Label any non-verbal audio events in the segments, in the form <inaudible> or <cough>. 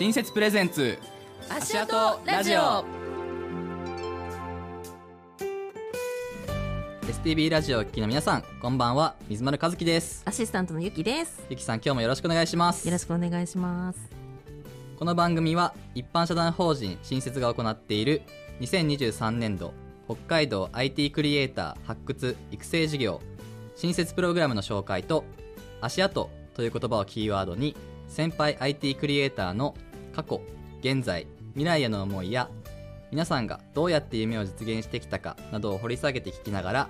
新設プレゼンツ足跡ラジオ。STB ラジオをお聞きの皆さんこんばんは。水丸和樹です。アシスタントのゆきです。ゆきさん今日もよろしくお願いします。よろしくお願いします。この番組は一般社団法人新設が行っている2023年度北海道 IT クリエイター発掘育成事業新設プログラムの紹介と足跡という言葉をキーワードに先輩 IT クリエイターの過去現在未来への思いや皆さんがどうやって夢を実現してきたかなどを掘り下げて聞きながら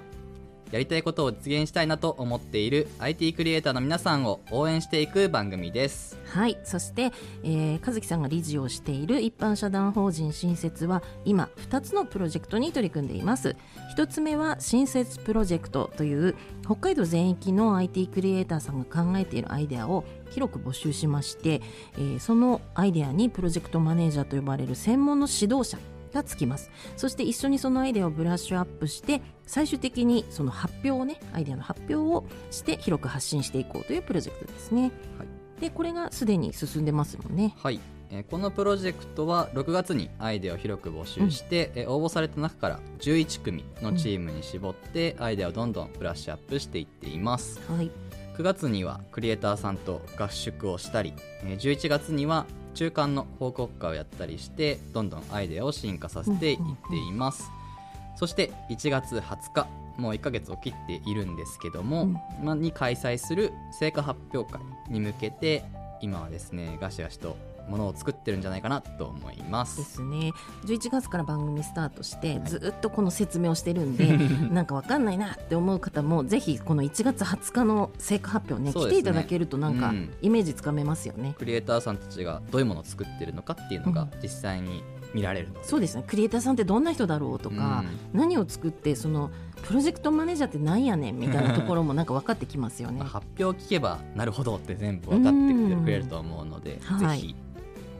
やりたいことを実現したいなと思っている IT クリエイターの皆さんを応援していく番組です。はいそして、えー、和樹さんが理事をしている一般社団法人新設は今2つのプロジェクトに取り組んでいます。1つ目は新設プロジェクトという北海道全域の IT クリエイターさんが考えているアイデアを広く募集しまして、えーそのアイデアにプロジェクトマネージャーと呼ばれる専門の指導者がつきます。そして一緒にそのアイデアをブラッシュアップして最終的にその発表をねアイデアの発表をして広く発信していこうというプロジェクトですね、はい。でこれがすでに進んでますもんね。はい、えーこのプロジェクトは6月にアイデアを広く募集して、えー応募された中から11組のチームに絞ってアイデアをどんどんブラッシュアップしていっています。はい9月にはクリエイターさんと合宿をしたりえー11月には中間の報告会をやったりしてどんどんアイデアを進化させていっています、そして1月20日もう1ヶ月を切っているんですけども、まあに開催する成果発表会に向けて今はですねガシガシとものを作ってるんじゃないかなと思いまですすね11月から番組スタートして、ずっとこの説明をしてるんで <laughs> なんかわかんないなって思う方もぜひこの1月20日の成果発表ねね。来ていただけるとなんかうん。イメージつかめますよね、クリエイターさんたちがどういうものを作ってるのかっていうのが実際に見られるそうですね。クリエイターさんってどんな人だろうとか、何を作ってそのプロジェクトマネージャーってなんやねんみたいなところもなんか分かってきますよね。まあ、発表を聞けばなるほどって全部分かってくれると思うので、うん。はい。ぜひ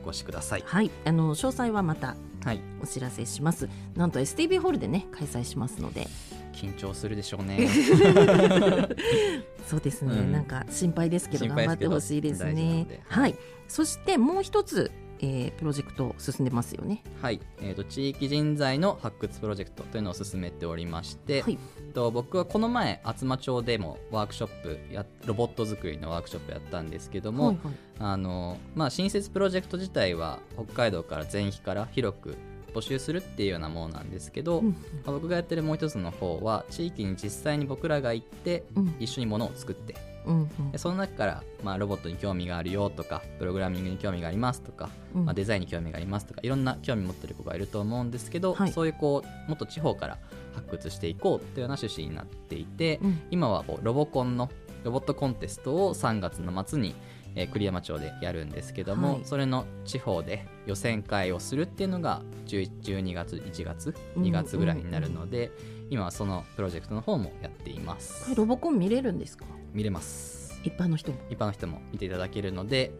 お越しください。はい。あの詳細はまたはい、お知らせします。なんと STB ホールでね開催しますので。緊張するでしょうね。<laughs> そうですね、うん。なんか心配ですけど頑張ってほしいですね。で。はい。そしてもう一つ、えープロジェクト進んでますよね。はい、えー、と地域人材の発掘プロジェクトというのを進めておりまして、はい。と僕はこの前厚真町でもワークショップやロボット作りのワークショップやったんですけども、はいはい。あのまあ、新設プロジェクト自体は北海道から全域から広く募集するっていうようなものなんですけど、うん。まあ僕がやってるもう一つの方は地域に実際に僕らが行ってうん。一緒に物を作ってうんうん。でその中から、まあ、ロボットに興味があるよとかプログラミングに興味がありますとか、うん。まあ、デザインに興味がありますとかいろんな興味持ってる子がいると思うんですけど、はい。そういうこうもっと地方から発掘していこうというような趣旨になっていて、うん。今はこうロボコンのロボットコンテストを3月の末に、えー栗山町でやるんですけども、はい。それの地方で予選会をするっていうのが11 12月1月うん2月ぐらいになるので、今はそのプロジェクトの方もやっています。ロボコン見れるんですか？見れます。一般の人も。一般の人も見ていただけるので、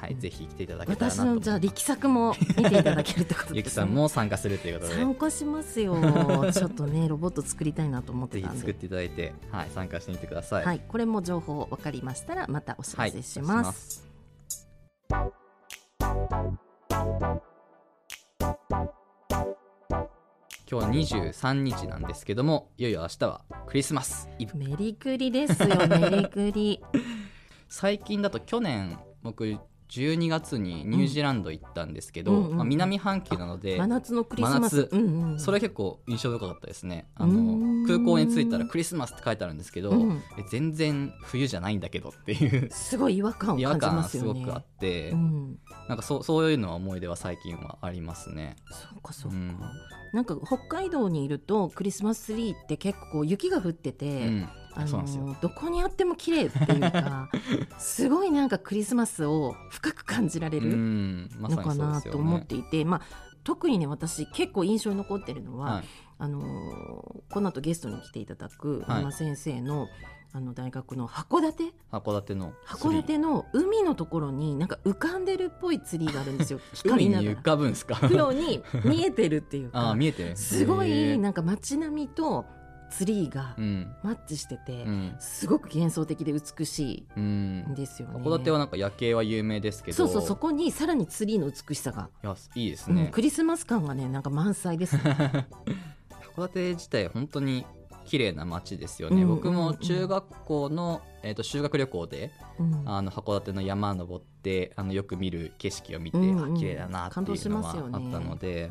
はい、ぜひ来ていただけたら私なとのじゃあ力作も見ていただけるってことですね。ゆきさんも参加するということで。参加しますよ。<laughs> ちょっとねロボット作りたいなと思ってたんで。ぜひ作っていただいて、はい、参加してみてください。はい、これも情報分かりましたらまたお知はいらせします。今日は23日なんですけどもいよいよ明日はクリスマス。イブメリクリですよメリクリ。<laughs> 最近だと去年僕12月にニュージーランド行ったんですけど、うんうんうん。まあ、南半球なので真夏のクリスマス。うんうん、それ結構印象深かったですね。あの空港に着いたらクリスマスって書いてあるんですけど、うんえ全然冬じゃないんだけどっていう。すごい違和感を違和感じ感がすますよね。ごくあって、うん、なんかそうそういうのは思い出は最近はありますね。そうかそうか、うん。なんか北海道にいるとクリスマスツリーって結構雪が降ってて、うんあのどこにあっても綺麗っていうか <laughs> すごいなんかクリスマスを深く感じられうるのかなと思っね。ていて、まあ、特にね私結構印象に残ってるのは、はい。あのーこの後ゲストに来ていただくはい。山先生の,、あの大学の函館？函館の函館の海のところになんか浮かんでるっぽいツリーがあるんですよ。<laughs> 海に浮光りながらかぶんですか？<laughs> 黒に見えてるっていうかあー見えてる。すごいなんか街並みとツリーがうん。マッチしてて、うん。すごく幻想的で美しういんん。ですよね。函館はなんか夜景は有名ですけど。そうそうそこにさらにツリーの美しさが、いやいいですうんね、クリスマス感がねなんか満載ですね。<laughs> 函館自体本当に綺麗な街ですよね、僕も中学校の、えー、と修学旅行でうん。あの函館の山登ってあのよく見る景色を見て、うんうん。あ綺麗だなって感動いうのしますよねはあったので、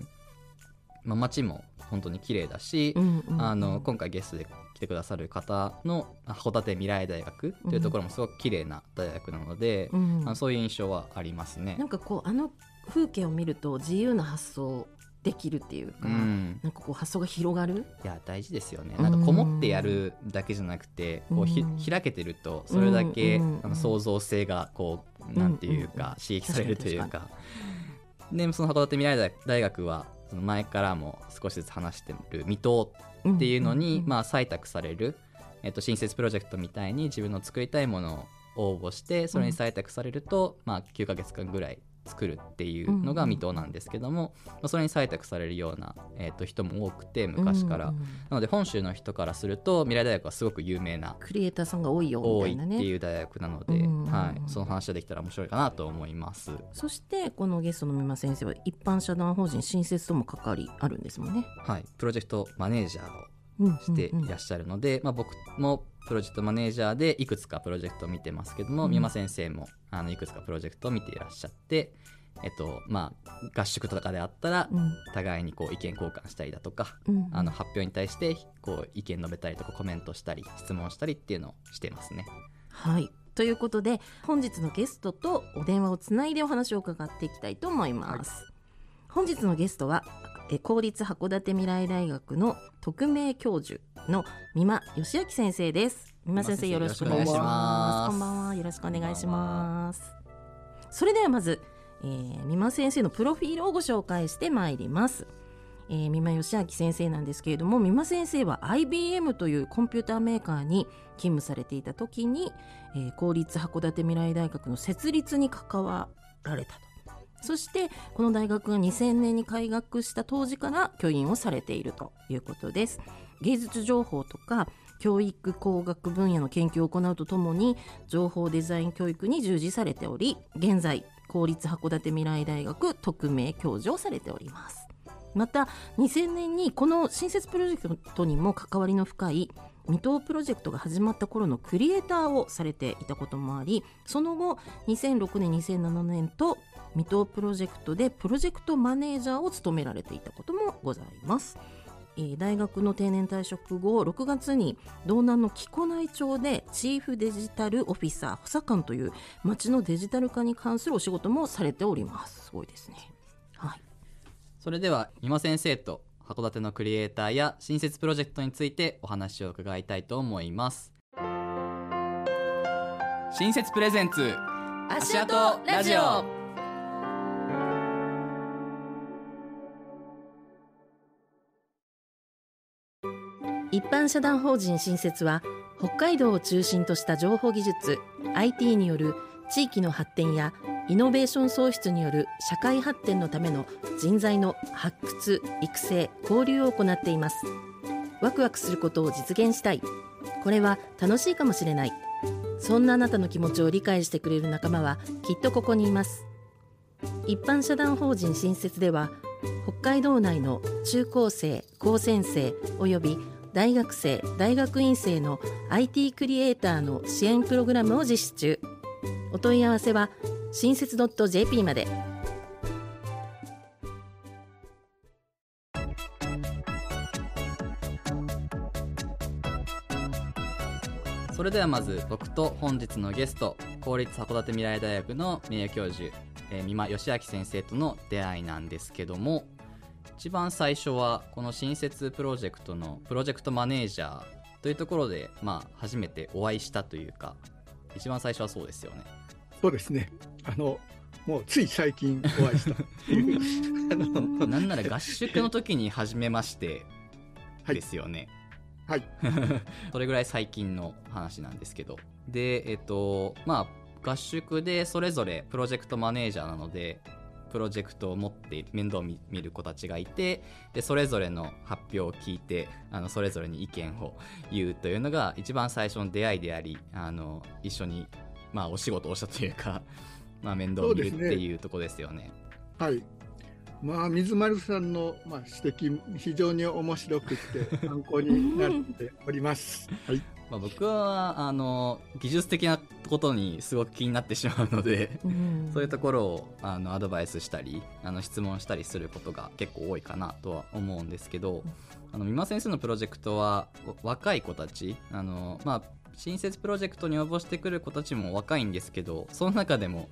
まあ、街も本当に綺麗だし、うんうんあの今回ゲストで来てくださる方の函館未来大学というところもすごく綺麗な大学なので、うんあのそういう印象はありますね。な。んかこうあの風景を見ると自由な発想できるっていうか、うん、なんかこう発想が広がる？いや大事ですよね。うん。なんかこもってやるだけじゃなくてこうひうん。開けてるとそれだけうんあの創造性がこうなんていううんうんか刺激されるという確かでその函館未来大学はその前からも少しずつ話してる未踏っていうのにまあ採択されるえっと新設プロジェクトみたいに自分の作りたいものを応募してそれに採択されるとまあ9ヶ月間ぐらい作るっていうのが未踏なんですけども、まあそれに採択されるような、えー、と人も多くて昔から、うんうん。なので本州の人からすると未来大学はすごく有名なクリエイターさんが多いよみ多いってたいう大学なので、うんはい、その話ができたら面白いかなと思います。そしてこのゲストの美馬先生は一般社団法人新設とも関わりあるんですもんね。はい、プロジェクトマネージャーをうんしてうん。うんいらっしゃるので、まあ、僕もプロジェクトマネージャーでいくつかプロジェクトを見てますけども、うん。美馬先生もあのいくつかプロジェクトを見ていらっしゃって、えっとまあ、合宿とかであったらうん。互いにこう意見交換したりだとか、うん。あの発表に対してこう意見述べたりとかコメントしたり質問したりっていうのをしてますね。はい。ということで本日のゲストとお電話をつないでお話を伺っていきたいと思います、本日のゲストはえ公立函館未来大学の特命教授の美馬義明先生です。美馬先生よろしくお願いします。こんばんは。よろしくお願いします。それではまず、えー、美馬先生のプロフィールをご紹介してまいります。えー、美馬義明先生なんですけれども美馬先生は IBM というコンピューターメーカーに勤務されていた時に、えー公立函館未来大学の設立に関わられたとそしてこの大学が2000年に開学した当時から教員をされているということです。芸術情報とか教育工学分野の研究を行うとともに情報デザイン教育に従事されており現在公立函館未来大学特命教授をされております。また2000年にこの新設プロジェクトにも関わりの深い未踏プロジェクトが始まった頃のクリエイターをされていたこともありその後2006年2007年と未踏プロジェクトでプロジェクトマネージャーを務められていたこともございます。え大学の定年退職後6月に道南の木古内町でチーフデジタルオフィサー補佐官という町のデジタル化に関するお仕事もされております。すごいですね。はい。それでは美馬先生と函館のクリエイターや新設プロジェクトについてお話を伺いたいと思います。新設プレゼンツ足跡ラジオ。一般社団法人新設は北海道を中心とした情報技術 IT による地域の発展やイノベーション創出による社会発展のための人材の発掘育成交流を行っています。ワクワクすることを実現したい。これは楽しいかもしれない。そんなあなたの気持ちを理解してくれる仲間はきっとここにいます。一般社団法人新設では北海道内の中高生高専生および大学生大学院生の IT クリエイターの支援プログラムを実施中。お問い合わせは新設 .jp まで。それではまず僕と本日のゲスト公立函館未来大学の名誉教授、えー、美馬義明先生との出会いなんですけども一番最初はこの新設プロジェクトのプロジェクトマネージャーというところで、まあ、初めてお会いしたというか一番最初はそうですよね。そうですね。あの、もうつい最近お会いしたっていう。あ <laughs> のなんなら合宿の時に初めましてはいですよね、はい。<laughs> それぐらい最近の話なんですけどでえっとまあ合宿でそれぞれプロジェクトマネージャーなのでププロジェクトを持って面倒を見る子たちがいてでそれぞれの発表を聞いてあのそれぞれに意見を言うというのが一番最初の出会いでありあの一緒に、まあ、お仕事をしたというか、<laughs> まあ、面倒を見るっていうとこですよね。はいまあ、水丸さんの、まあ、指摘、非常に面白くて、<laughs> 参考になっております。はいまあ、僕はあの技術的なことにすごく気になってしまうので、うん、そういうところをあのアドバイスしたりあの質問したりすることが結構多いかなとは思うんですけど、あの美馬先生のプロジェクトは若い子たちあの、まあ、新設プロジェクトに応募してくる子たちも若いんですけどその中でも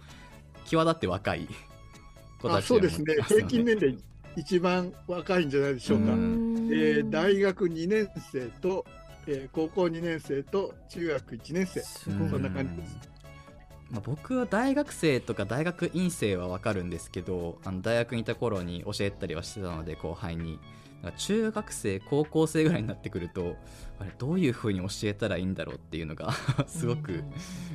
際立って若い <laughs> 子たちそうですね。平均年齢一番若いんじゃないでしょうか。うえー、大学2年生とえー、高校2年生と中学1年生。そんな感じです。まあ、僕は大学生とか大学院生は分かるんですけどあの大学にいた頃に教えたりはしてたので後輩に中学生高校生ぐらいになってくるとあれどういうふうに教えたらいいんだろうっていうのがすごく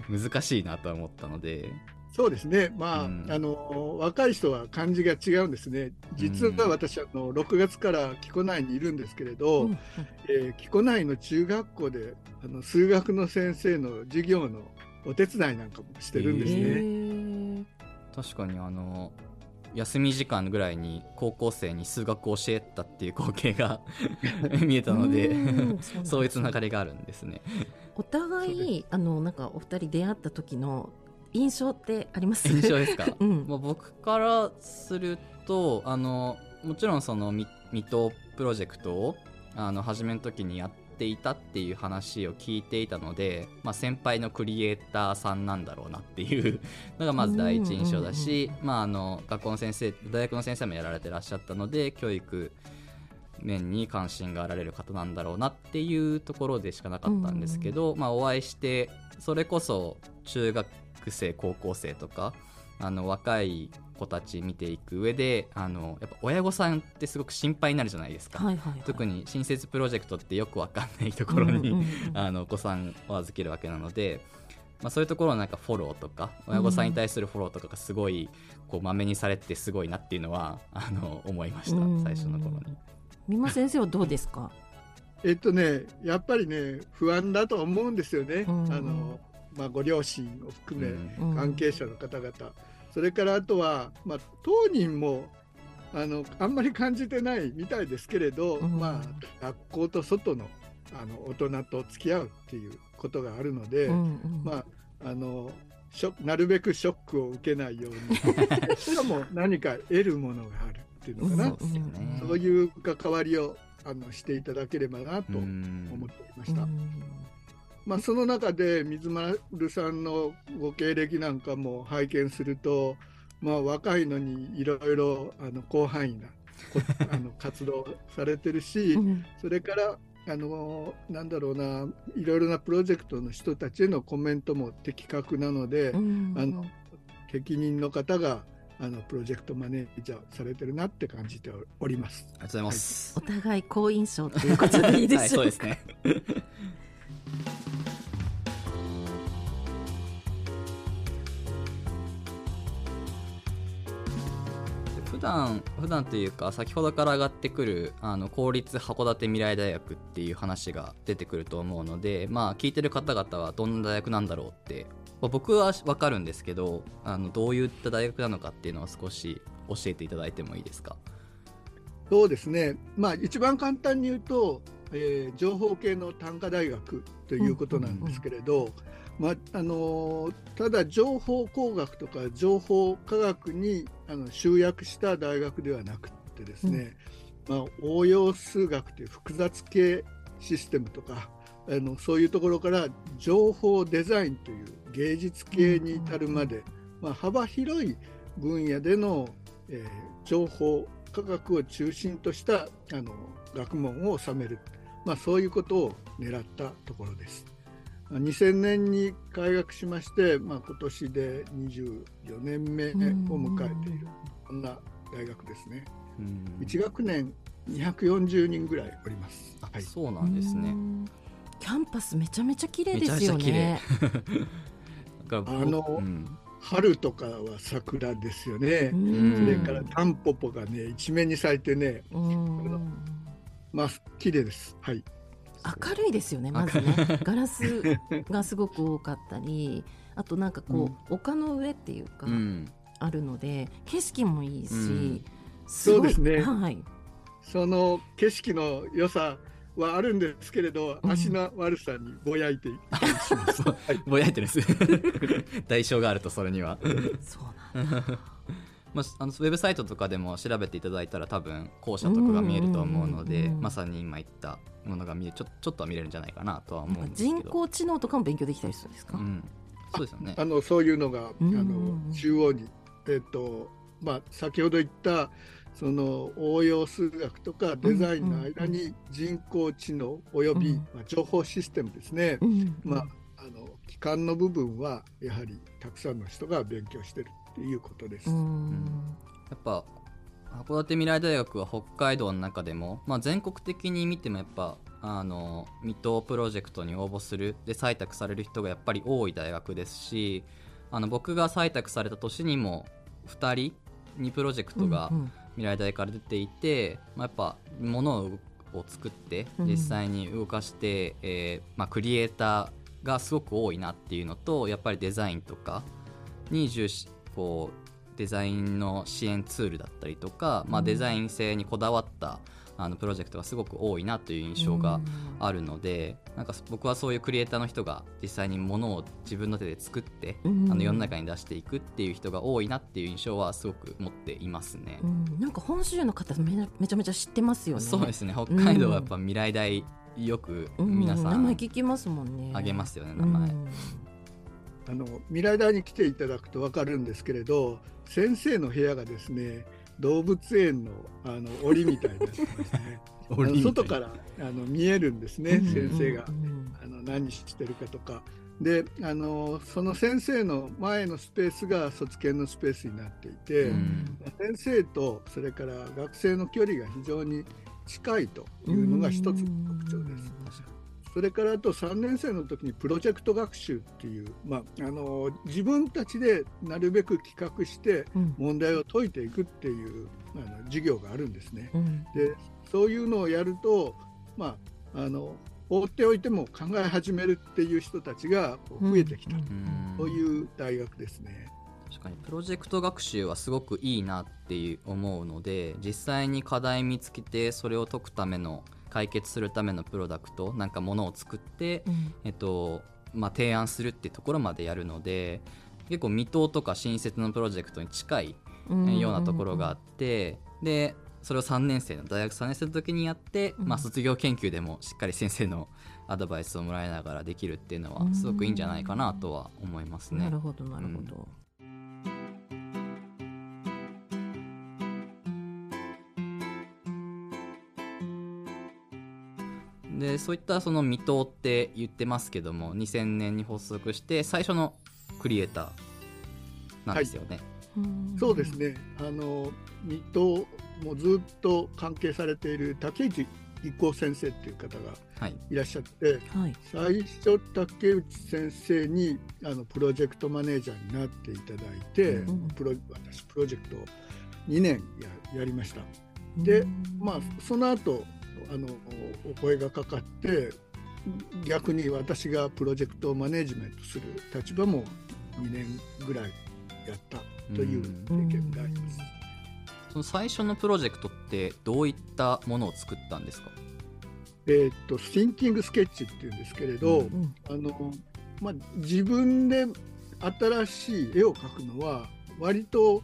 難しいなとは思ったので。そうですね、まあ、うん、あの若い人は漢字が違うんですね、実は私、あの6月から木古内にいるんですけれど、うん、えー、木古内の中学校であの数学の先生の授業のお手伝いなんかもしてるんですね。えー、確かにあの休み時間ぐらいに高校生に数学を教えたっていう光景が <laughs> 見えたのでそういうつながりがあるんですね。お互いあのなんかお二人出会った時の印象ってあります？印象ですか、<laughs> うん、まあ、僕からするとあのもちろんその水戸プロジェクトをあの始めの時にやっていたっていう話を聞いていたので、まあ、先輩のクリエイターさんなんだろうなっていう <laughs> のがまず第一印象だし、まあ、あの学校の先生大学の先生もやられてらっしゃったので教育面に関心があられる方なんだろうなっていうところでしかなかったんですけど、まあ、お会いしてそれこそ中学生高校生とかあの若い子たち見ていく上であのやっぱ親御さんってすごく心配になるじゃないですか、はいはいはい、特に新設プロジェクトってよく分かんないところに、うんうんうん、<laughs> あのお子さんを預けるわけなので、まあ、そういうところのなんかフォローとか親御さんに対するフォローとかがすごいこうまめにされてすごいなっていうのはあの思いました、最初の頃に。美馬先生はどうですか？<laughs> えっとねやっぱりね不安だと思うんですよね。うんうん、あのまあ、ご両親を含め関係者の方々、それからあとは、まあ、当人もあのあんまり感じてないみたいですけれど、まあ、学校と外のあの大人と付き合うっていうことがあるので、まあ、あのショなるべくショックを受けないように <laughs> しかも何か得るものがあるっていうのかな、そういう関わりをあのしていただければなと思っておりました。まあ、その中で水丸さんのご経歴なんかも拝見すると、まあ、若いのにいろいろあの広範囲な <laughs> あの活動されてるし、うん、それからあのなんだろうないろいろなプロジェクトの人たちへのコメントも的確なので、うん、あの適任の方があのプロジェクトマネージャーされてるなって感じております。ありがとうございます。はい、お互い好印象ということでいいでしょうか？はい、そうですね。段普段というか先ほどから上がってくるあの公立函館未来大学っていう話が出てくると思うのでまあ聞いてる方々はどんな大学なんだろうって、まあ、僕は分かるんですけどあのどういった大学なのかっていうのを少し教えていただいてもいいですか？そうですね。まあ一番簡単に言うと、えー、情報系の単科大学。ということなんですけれど、まあのただ情報工学とか情報科学にあの集約した大学ではなくてですね、うん、まあ、応用数学という複雑系システムとかあのそういうところから情報デザインという芸術系に至るまで、まあ、幅広い分野での、えー、情報科学を中心としたあの学問を収める、まあ、そういうことを狙ったところです。2000年に開学しまして、まあ、今年で24年目を迎えているこんな大学ですね。1学年240人ぐらいおります。はい、そうなんですね。キャンパスめちゃめちゃ綺麗ですよね。<laughs> あの、うん、春とかは桜ですよね。それからタンポポがね一面に咲いてね、まあ綺麗です。はい。明るいですよねまずねガラスがすごく多かったりあとなんかこう、うん、丘の上っていうか、うん、あるので景色もいいし、うん、そうですね、はい、その景色の良さはあるんですけれど、足の悪さにぼやいています。<laughs> ぼやいてるんです。<laughs> 代償があるとそれには。そうなんだ。まあ、あのウェブサイトとかでも調べていただいたら多分校舎とかが見えると思うのでまさに今言ったものが見えちょちょっとは見れるんじゃないかなとは思うんですけど。人工知能とかも勉強できたりするんですか、うん、そうですよね。あのそういうのが、あの中央に、えーとまあ、先ほど言ったその応用数学とかデザインの間に人工知能および、まあ、情報システムですね、まあ、あの機関の部分はやはりたくさんの人が勉強してるいうことです。やっぱ函館未来大学は北海道の中でも、まあ、全国的に見てもやっぱあの未踏プロジェクトに応募するで採択される人がやっぱり多い大学ですしあの僕が採択された年にも2人にプロジェクトが未来大から出ていて、まあ、やっぱ物を作って実際に動かして、うん、えー、まあ、クリエイターがすごく多いなっていうのとやっぱりデザインとかに重視こうデザインの支援ツールだったりとか、まあ、デザイン性にこだわったあのプロジェクトがすごく多いなという印象があるので、うん、なんか僕はそういうクリエイターの人が実際にものを自分の手で作って、うん、あの世の中に出していくっていう人が多いなっていう印象はすごく持っていますね。うん、なんか本州の方めめちゃめちゃ知ってますよね。そうですね北海道はやっぱ未来大よく皆さん、名前聞きますもんね。あげますよね名前。あの未来大に来ていただくと分かるんですけれど先生の部屋がですね動物園のあの檻みたいになってましてね。<laughs> 外からあの見えるんですね、先生が、あの何してるかとか。であのその先生の前のスペースが卒検のスペースになっていて、うん、先生とそれから学生の距離が非常に近いというのが一つの特徴です。それからあと3年生の時にプロジェクト学習っていう、まあ、あの自分たちでなるべく企画して問題を解いていくっていう、うん、あの授業があるんですね。うん、でそういうのをやると、まあ、あの放っておいても考え始めるっていう人たちが増えてきた。と、うん、いう大学ですね。確かに。プロジェクト学習はすごくいいなっていう思うので実際に課題見つけてそれを解くための解決するためのプロダクトなんかものを作って、うん、えっとまあ、提案するっていうところまでやるので結構未踏とか新設のプロジェクトに近いようなところがあって、でそれを3年生の大学3年生の時にやって、まあ、卒業研究でもしっかり先生の <laughs> アドバイスをもらいながらできるっていうのはすごくいいんじゃないかなとは思いますね。なるほどなるほど、でそういったその未踏って言ってますけども2000年に発足して最初のクリエイターなんですよね。はい。そうですね。あの水戸もずっと関係されている竹内一行先生っていう方がい。らっしゃって、はい、最初竹内先生にあのプロジェクトマネージャーになっていただいて、うん、プロ私プロジェクトを2年ややりました。でまあその後あのお声がかかって逆に私がプロジェクトをマネジメントする立場も2年ぐらいやったという経験があります。その最初のプロジェクトってどういったものを作ったんですか？えー、っとシンキングスケッチっていうんですけれど、うん、あのまあ、自分で新しい絵を描くのは割と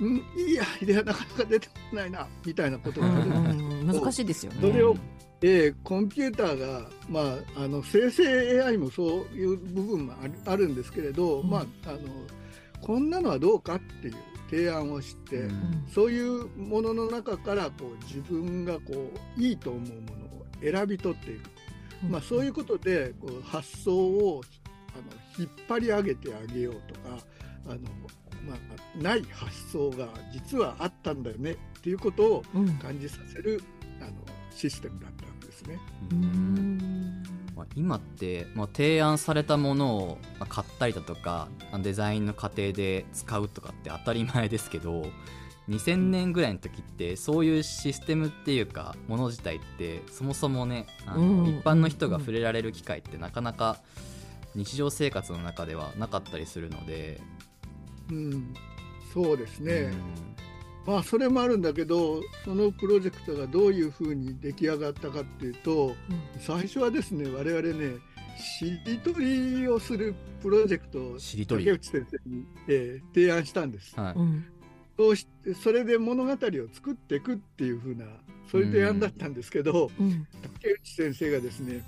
んいいアイデアなかなか出てこないなみたいなことがあるんです難しいですよね。それをえー、コンピューターが、まあ、あの生成 AI もそういう部分もあるあるんですけれど、うん、まあ、あのこんなのはどうかっていう提案をして、うん、そういうものの中からこう自分がこういいと思うものを選び取っていく、うん、まあ、そういうことでこう発想をあの引っ張り上げてあげようとかあのまあ、ない発想が実はあったんだよねっていうことを感じさせる、うん、あのシステムだったんですね。まあ、今って、まあ、提案されたものを買ったりだとかデザインの過程で使うとかって当たり前ですけど2000年ぐらいの時ってそういうシステムっていうかもの自体ってそもそもねあの、一般の人が触れられる機会ってなかなか日常生活の中ではなかったりするので。うん、そうですね、うん、まあそれもあるんだけどそのプロジェクトがどういうふうに出来上がったかっていうと、うん、最初はですね我々ねしりとりをするプロジェクトを竹内先生に、えー、提案したんです。はい、そうしてそれで物語を作っていくっていうふうなそういう提案だったんですけど、うん、竹内先生がですね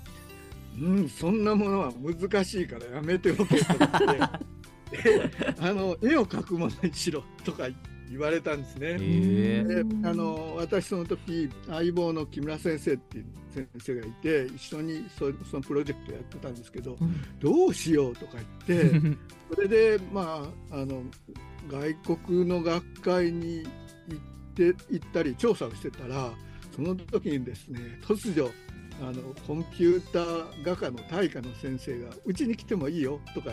うんそんなものは難しいからやめておけと言って <laughs> あの絵を描くものにしろとか言われたんですね。であの私その時相棒の木村先生っていう先生がいて一緒にそそのプロジェクトやってたんですけど、うん、どうしようとか言って <laughs> それでまああの外国の学会に行って行ったり調査をしてたらその時にですね突如あのコンピューター画家の大家の先生がうちに来てもいいよとか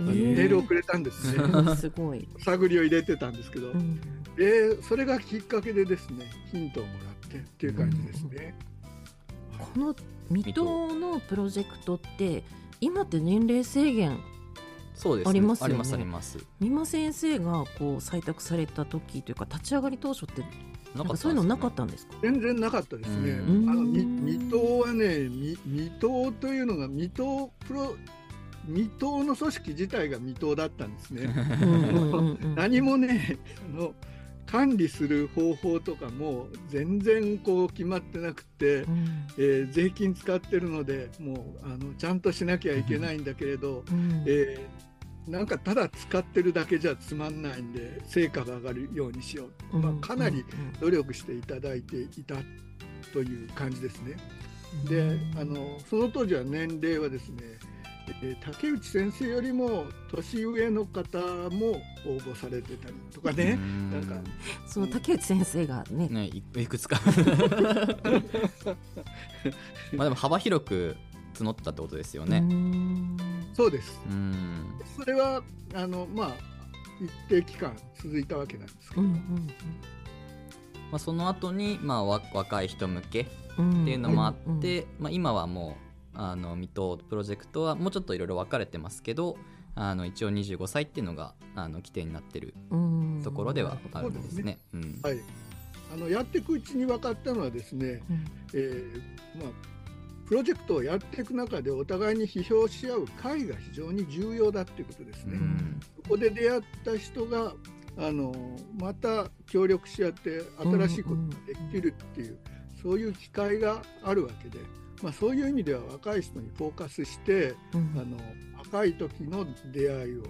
メールをくれたんですね。<laughs> すごい。探りを入れてたんですけど、うん、でそれがきっかけでですねヒントをもらってっていう感じですね。この水戸のプロジェクトって今って年齢制限そうです、ね、ありますよね。ありますあります。美馬先生がこう採択された時というか立ち上がり当初ってなんか？そういうのなかったんですか？全然なかったですね。あの水戸はね、水戸というのが水戸プロ未踏の組織自体が未踏だったんですね。何もねあの管理する方法とかも全然こう決まってなくて、うん、えー、税金使ってるのでもうあのちゃんとしなきゃいけないんだけれど、うん、えー、なんかただ使ってるだけじゃつまんないんで成果が上がるようにしよう、うん、まあ、かなり努力していただいていたという感じですね。であのその当時は年齢はですねえー、竹内先生よりも年上の方も応募されてたりとかね。なんか。その竹内先生がね。ねいくつか。<laughs> まあでも幅広く募ったってことですよね。そうです。それはあのまあ一定期間続いたわけなんですけど、うんうんうん。まあ、その後にまあ若い人向けっていうのもあって、うんうん、まあ、今はもうあの水戸プロジェクトはもうちょっといろいろ分かれてますけどあの一応25歳っていうのがあの規定になってるところではあるんですね。うん、はい、あのやっていくうちに分かったのはですね、うん、えー、まあ、プロジェクトをやっていく中でお互いに批評し合う会が非常に重要だっていうことですね。うん、そこで出会った人があのまた協力し合って新しいことができるっていう、そういう機会があるわけで。まあ、そういう意味では若い人にフォーカスして、うん、あの若い時の出会いを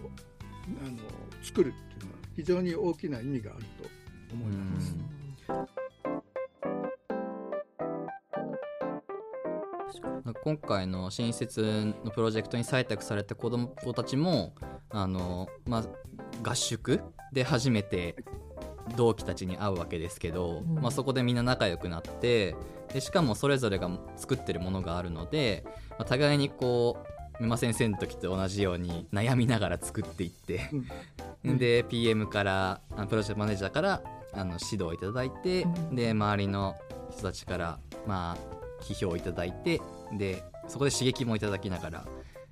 あの作るっていうのは非常に大きな意味があると思います。今回の新設のプロジェクトに採択された子どもたちもあの、まあ、合宿で初めて同期たちに会うわけですけど、うん、まあ、そこでみんな仲良くなってでしかもそれぞれが作ってるものがあるので、まあ、互いにこう美馬先生の時と同じように悩みながら作っていって、うん、<laughs> で PM からプロジェクトマネージャーからあの指導いただいて、うん、で周りの人たちからまあ批評いただいてでそこで刺激もいただきながら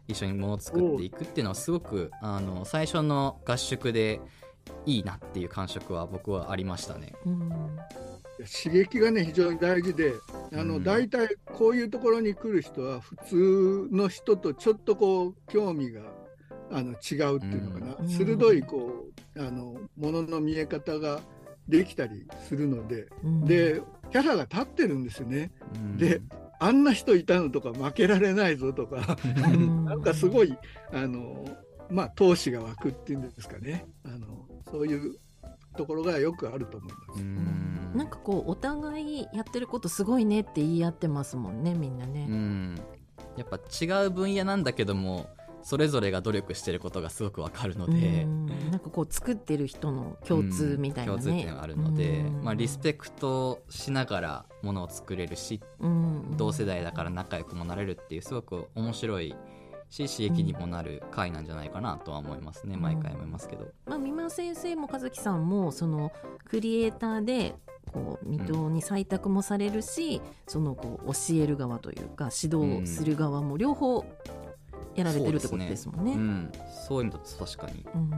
一緒にものを作っていくっていうのはすごくあの最初の合宿でいいなっていう感触は僕はありましたね。刺激がね非常に大事であの、うん、大体こういうところに来る人は普通の人とちょっとこう興味があの違うっていうのかな、うん、鋭いこうあのものの見え方ができたりするので、うん、でキャラが立ってるんですよね。であんな人いたのとか負けられないぞとか <laughs> なんかすごいあのまあ闘志が湧くっていうんですかね。あのそういうところがよくあると思います。ん。なんかこうお互いやってることすごいねって言い合ってますもんねみんなね。やっぱ違う分野なんだけどもそれぞれが努力してることがすごくわかるので。なんかこう作ってる人の共通みたいな、ね、共通点があるので、まあ、リスペクトしながらものを作れるし同世代だから仲良くもなれるっていうすごく面白いし刺激にもなる回なんじゃないかなとは思いますね、毎回思いますけど。まあ、三馬先生も和樹さんもそのクリエイターでこう水戸に採択もされるし、うん、そのこう教える側というか指導する側も両方やられてるってことですもんね。そう、ね。うん、そういう意味だと確かに、うん、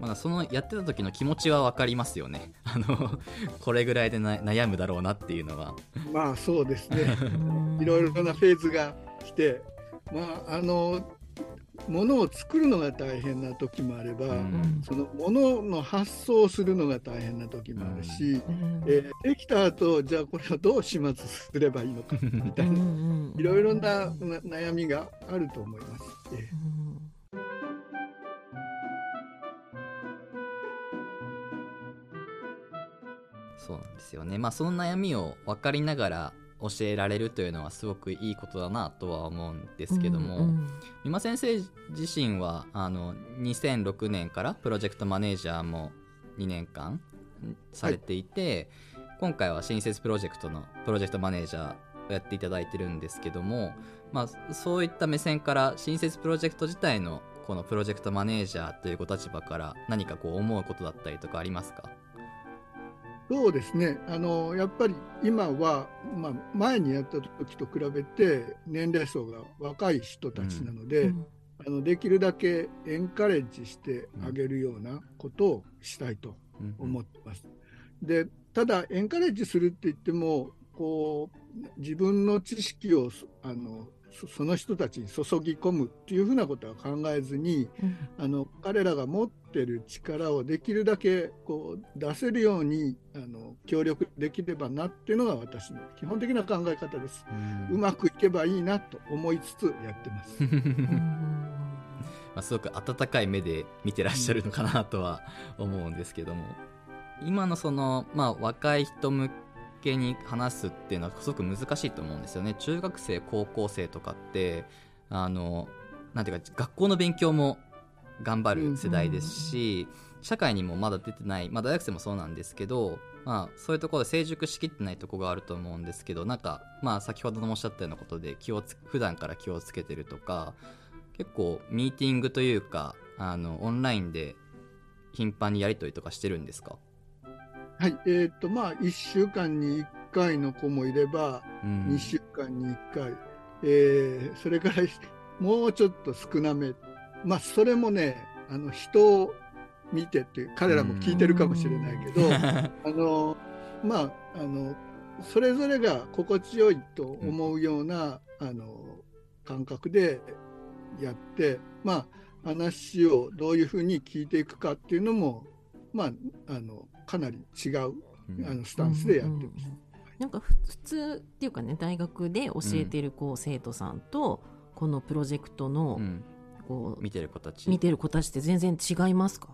まだそのやってた時の気持ちは分かりますよね。<laughs> あのこれぐらいで悩むだろうなっていうのは。まあそうですね。<laughs> いろいろなフェーズが来てまああのものを作るのが大変な時もあれば、うん、そのものの発想をするのが大変な時もあるし、うん、えー、できた後じゃあこれをどう始末すればいいのか <laughs> みたいな、いろいろな悩みがあると思います。えー。そうなんですよね。まあその悩みを分かりながら教えられるというのはすごくいいことだなとは思うんですけども、うんうん、先生自身はあの2006年からプロジェクトマネージャーも2年間されていて、はい、今回は新設プロジェクトのプロジェクトマネージャーをやっていただいてるんですけども、まあ、そういった目線から新設プロジェクト自体のこのプロジェクトマネージャーというご立場から何かこう思うことだったりとかありますか？そうですね。あのやっぱり今は、まあ、前にやった時と比べて年齢層が若い人たちなので、うん、あのできるだけエンカレッジしてあげるようなことをしたいと思ってます。でただエンカレッジするって言ってもこう自分の知識をあのその人たちに注ぎ込むっていうふうなことは考えずに、うん、あの彼らが持ってる力をできるだけこう出せるようにあの協力できればなっていうのが私の基本的な考え方です。うん、うまくいけばいいなと思いつつやってます。<laughs> まあ、すごく温かい目で見てらっしゃるのかなとは思うんですけども、今のその、まあ、若い人向けに話すっていうのはすごく難しいと思うんですよね。中学生高校生とかってあのなんていうか学校の勉強も頑張る世代ですし、社会にもまだ出てない、まあ、大学生もそうなんですけど、まあ、そういうところで成熟しきってないとこがあると思うんですけどなんか、まあ、先ほどもおっしゃったようなことで気をつ普段から気をつけてるとか結構ミーティングというかあのオンラインで頻繁にやり取りとかしてるんですか？はい、えー、っとまあ1週間に1回の子もいれば、うん、2週間に1回、えー、それから <laughs> もうちょっと少なめ、まあそれもねあの人を見てって彼らも聞いてるかもしれないけど、うん、<laughs> あのまああのそれぞれが心地よいと思うような、うん、あの感覚でやってまあ話をどういうふうに聞いていくかっていうのもまああのかなり違う、あのスタンスでやってます。なんか普通っていうかね大学で教えてるこう生徒さんと、このプロジェクトの、こう見てる子たち。見てる子たちって全然違いますか？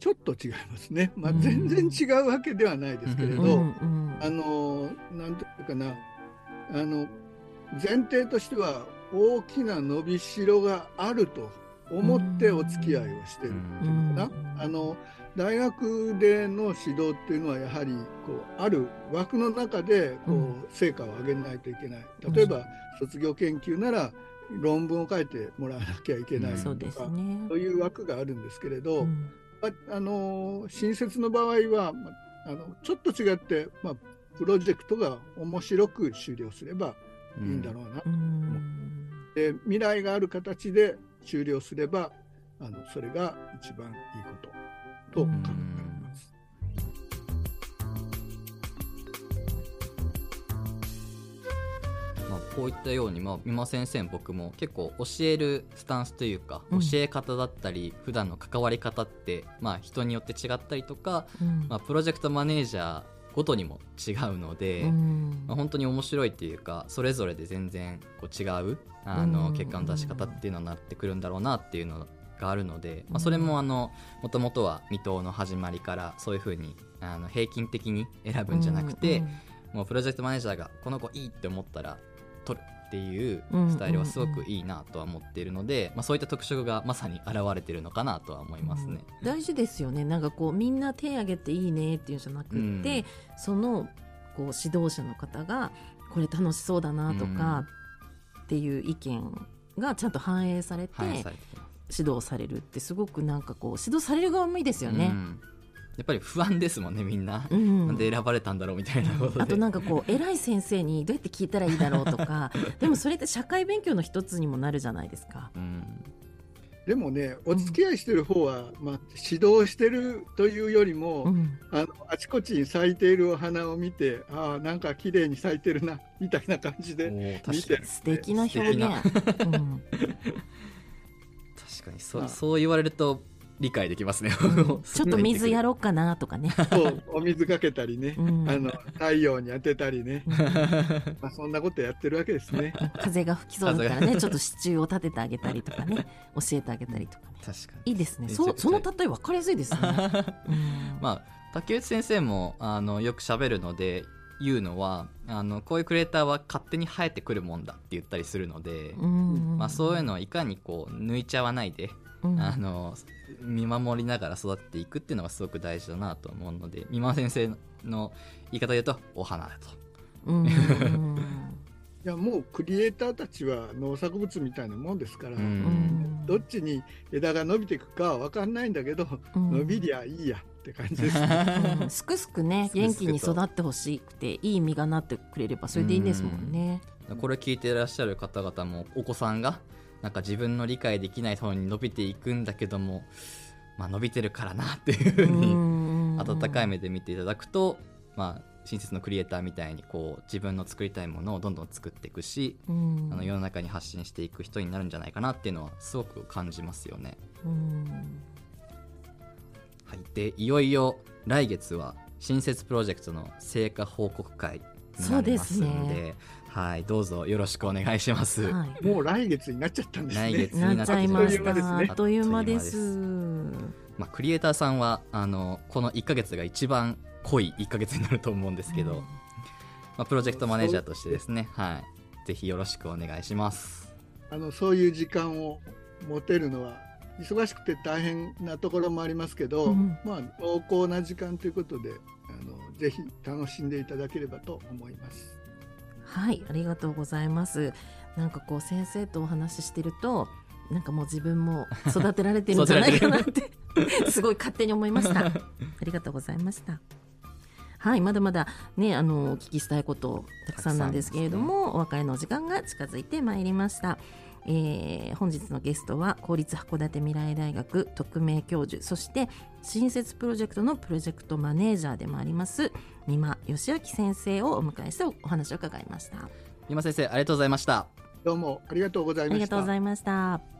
ちょっと違いますね、まあ、全然違うわけではないですけれど、うん、あのなんていうかなあの前提としては大きな伸びしろがあると思ってお付き合いをしてるっていうのかな。あの大学での指導っていうのはやはりこうある枠の中でこう成果を上げないといけない。例えば卒業研究なら論文を書いてもらわなきゃいけないとか、そういう枠があるんですけれど、ああの新設の場合はあのちょっと違って、まあ、プロジェクトが面白く終了すればいいんだろうな。う、で未来がある形で終了すればあのそれが一番いいことと考えます。まあ、こういったように、まあ、美馬先生僕も結構教えるスタンスというか、うん、教え方だったり普段の関わり方って、まあ、人によって違ったりとか、うん、まあ、プロジェクトマネージャーごとにも違うので、うん、まあ、本当に面白いっていうかそれぞれで全然こう違うあの結果の出し方っていうのになってくるんだろうなっていうのがあるので、まあ、それもあのもともとは未踏の始まりからそういうふうにあの平均的に選ぶんじゃなくて、もうプロジェクトマネージャーがこの子いいって思ったら取るっていうスタイルはすごくいいなとは思っているので、まあ、そういった特色がまさに現れてるのかなとは思いますね、うん、大事ですよね。なんかこうみんな手挙げていいねっていうんじゃなくて、うん、そのこう指導者の方がこれ楽しそうだなとかっていう意見がちゃんと反映されて指導されるってすごくなんかこう指導される側もいいですよね。うん。やっぱり不安ですもんねみんな、うん、なんで選ばれたんだろうみたいなことで。あとなんかこう偉い先生にどうやって聞いたらいいだろうとか。<laughs> でもそれって社会勉強の一つにもなるじゃないですか。うん。でもね、お付き合いしてる方は、まあ、指導してるというよりも、うん、あのあちこちに咲いているお花を見て、ああ、なんか綺麗に咲いてるなみたいな感じで見てる、素敵な表現。うん、確かに。そそう言われると理解できますね。<laughs> ちょっと水やろうかなとかね。<laughs> そうお水かけたりね、うん、あの太陽に当てたりね、うん、<laughs> まあそんなことやってるわけですね。風が吹きそうだからねちょっと支柱を立ててあげたりとかね教えてあげたりとか、ね、確かに。いいですね。そその例え分かりやすいですね、うん、まあ竹内先生もあのよく喋るので言うのはあのこういうクリエイターは勝手に生えてくるもんだって言ったりするので、まあ、そういうのをいかにこう抜いちゃわないでうん、あの見守りながら育っていくっていうのがすごく大事だなと思うので三馬先生の言い方で言うとお花だと。うん。<laughs> いやもうクリエイターたちは農作物みたいなもんですから、うん、どっちに枝が伸びていくかは分かんないんだけど、うん、伸びりゃいいやって感じです、ね、すくすくね <laughs> 元気に育ってほしくていい実がなってくれればそれでいいですもんね。これ聞いていらっしゃる方々もお子さんがなんか自分の理解できない方に伸びていくんだけども、まあ、伸びてるからなっていうふうに温かい目で見ていただくと、まあ、親切のクリエイターみたいにこう自分の作りたいものをどんどん作っていくし、あの世の中に発信していく人になるんじゃないかなっていうのはすごく感じますよね。はい、でいよいよ来月は新設プロジェクトの成果報告会になりますので。はい、どうぞよろしくお願いします。はい、もう来月になっちゃったんですね。来月になっちゃいました。あっという間です。まあクリエイターさんはあのこの1か月が一番濃い1か月になると思うんですけど、うん、まあプロジェクトマネージャーとしてですね、はい、ぜひよろしくお願いします。あのそういう時間を持てるのは忙しくて大変なところもありますけど、うん、まあ濃厚な時間ということであのぜひ楽しんでいただければと思います。はいありがとうございます。なんかこう先生とお話ししてるとなんかもう自分も育てられてるん <laughs> じゃないかなってすごい勝手に思いました。ありがとうございました。はいまだまだねあのお聞きしたいことたくさんなんですけれども、ね、お別れの時間が近づいてまいりましたえー、本日のゲストは公立函館未来大学特命教授そして新設プロジェクトのプロジェクトマネージャーでもあります三馬義明先生をお迎えしてお話を伺いました。三馬先生ありがとうございました。どうもありがとうございました。ありがとうございました